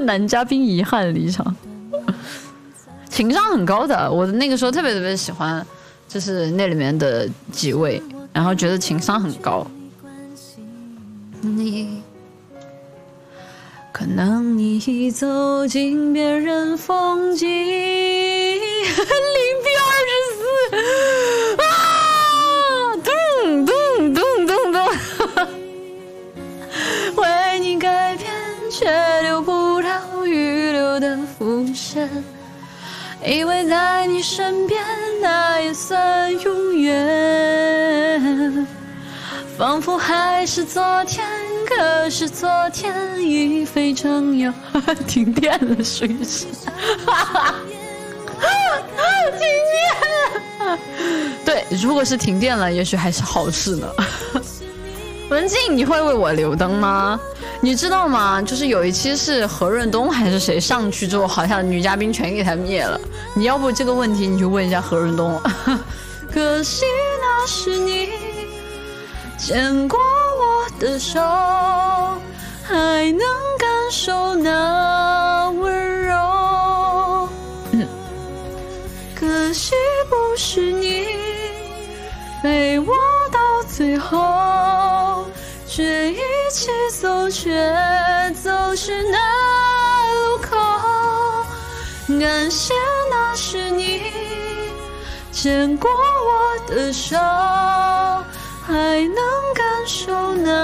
男嘉宾遗憾离场，情商很高的。我那个时候特别特别喜欢，就是那里面的几位，然后觉得情商很高。你，可能你已走进别人风景。零 P 二十四啊，咚咚咚咚咚，为你改变，却留的伏线。以为在你身边，那也算永远。仿佛还是昨天，可是昨天已非常遥。停电了，是不是？停电了。对，如果是停电了，也许还是好事呢。文静，你会为我留灯吗？你知道吗？就是有一期是何润东还是谁上去之后，好像女嘉宾全给他灭了。你要不这个问题你就问一下何润东。可惜那是你牵过我的手，还能感受那温柔。可惜不是你陪我到最后，却走失那路口。感谢那是你牵过我的手，还能感受那。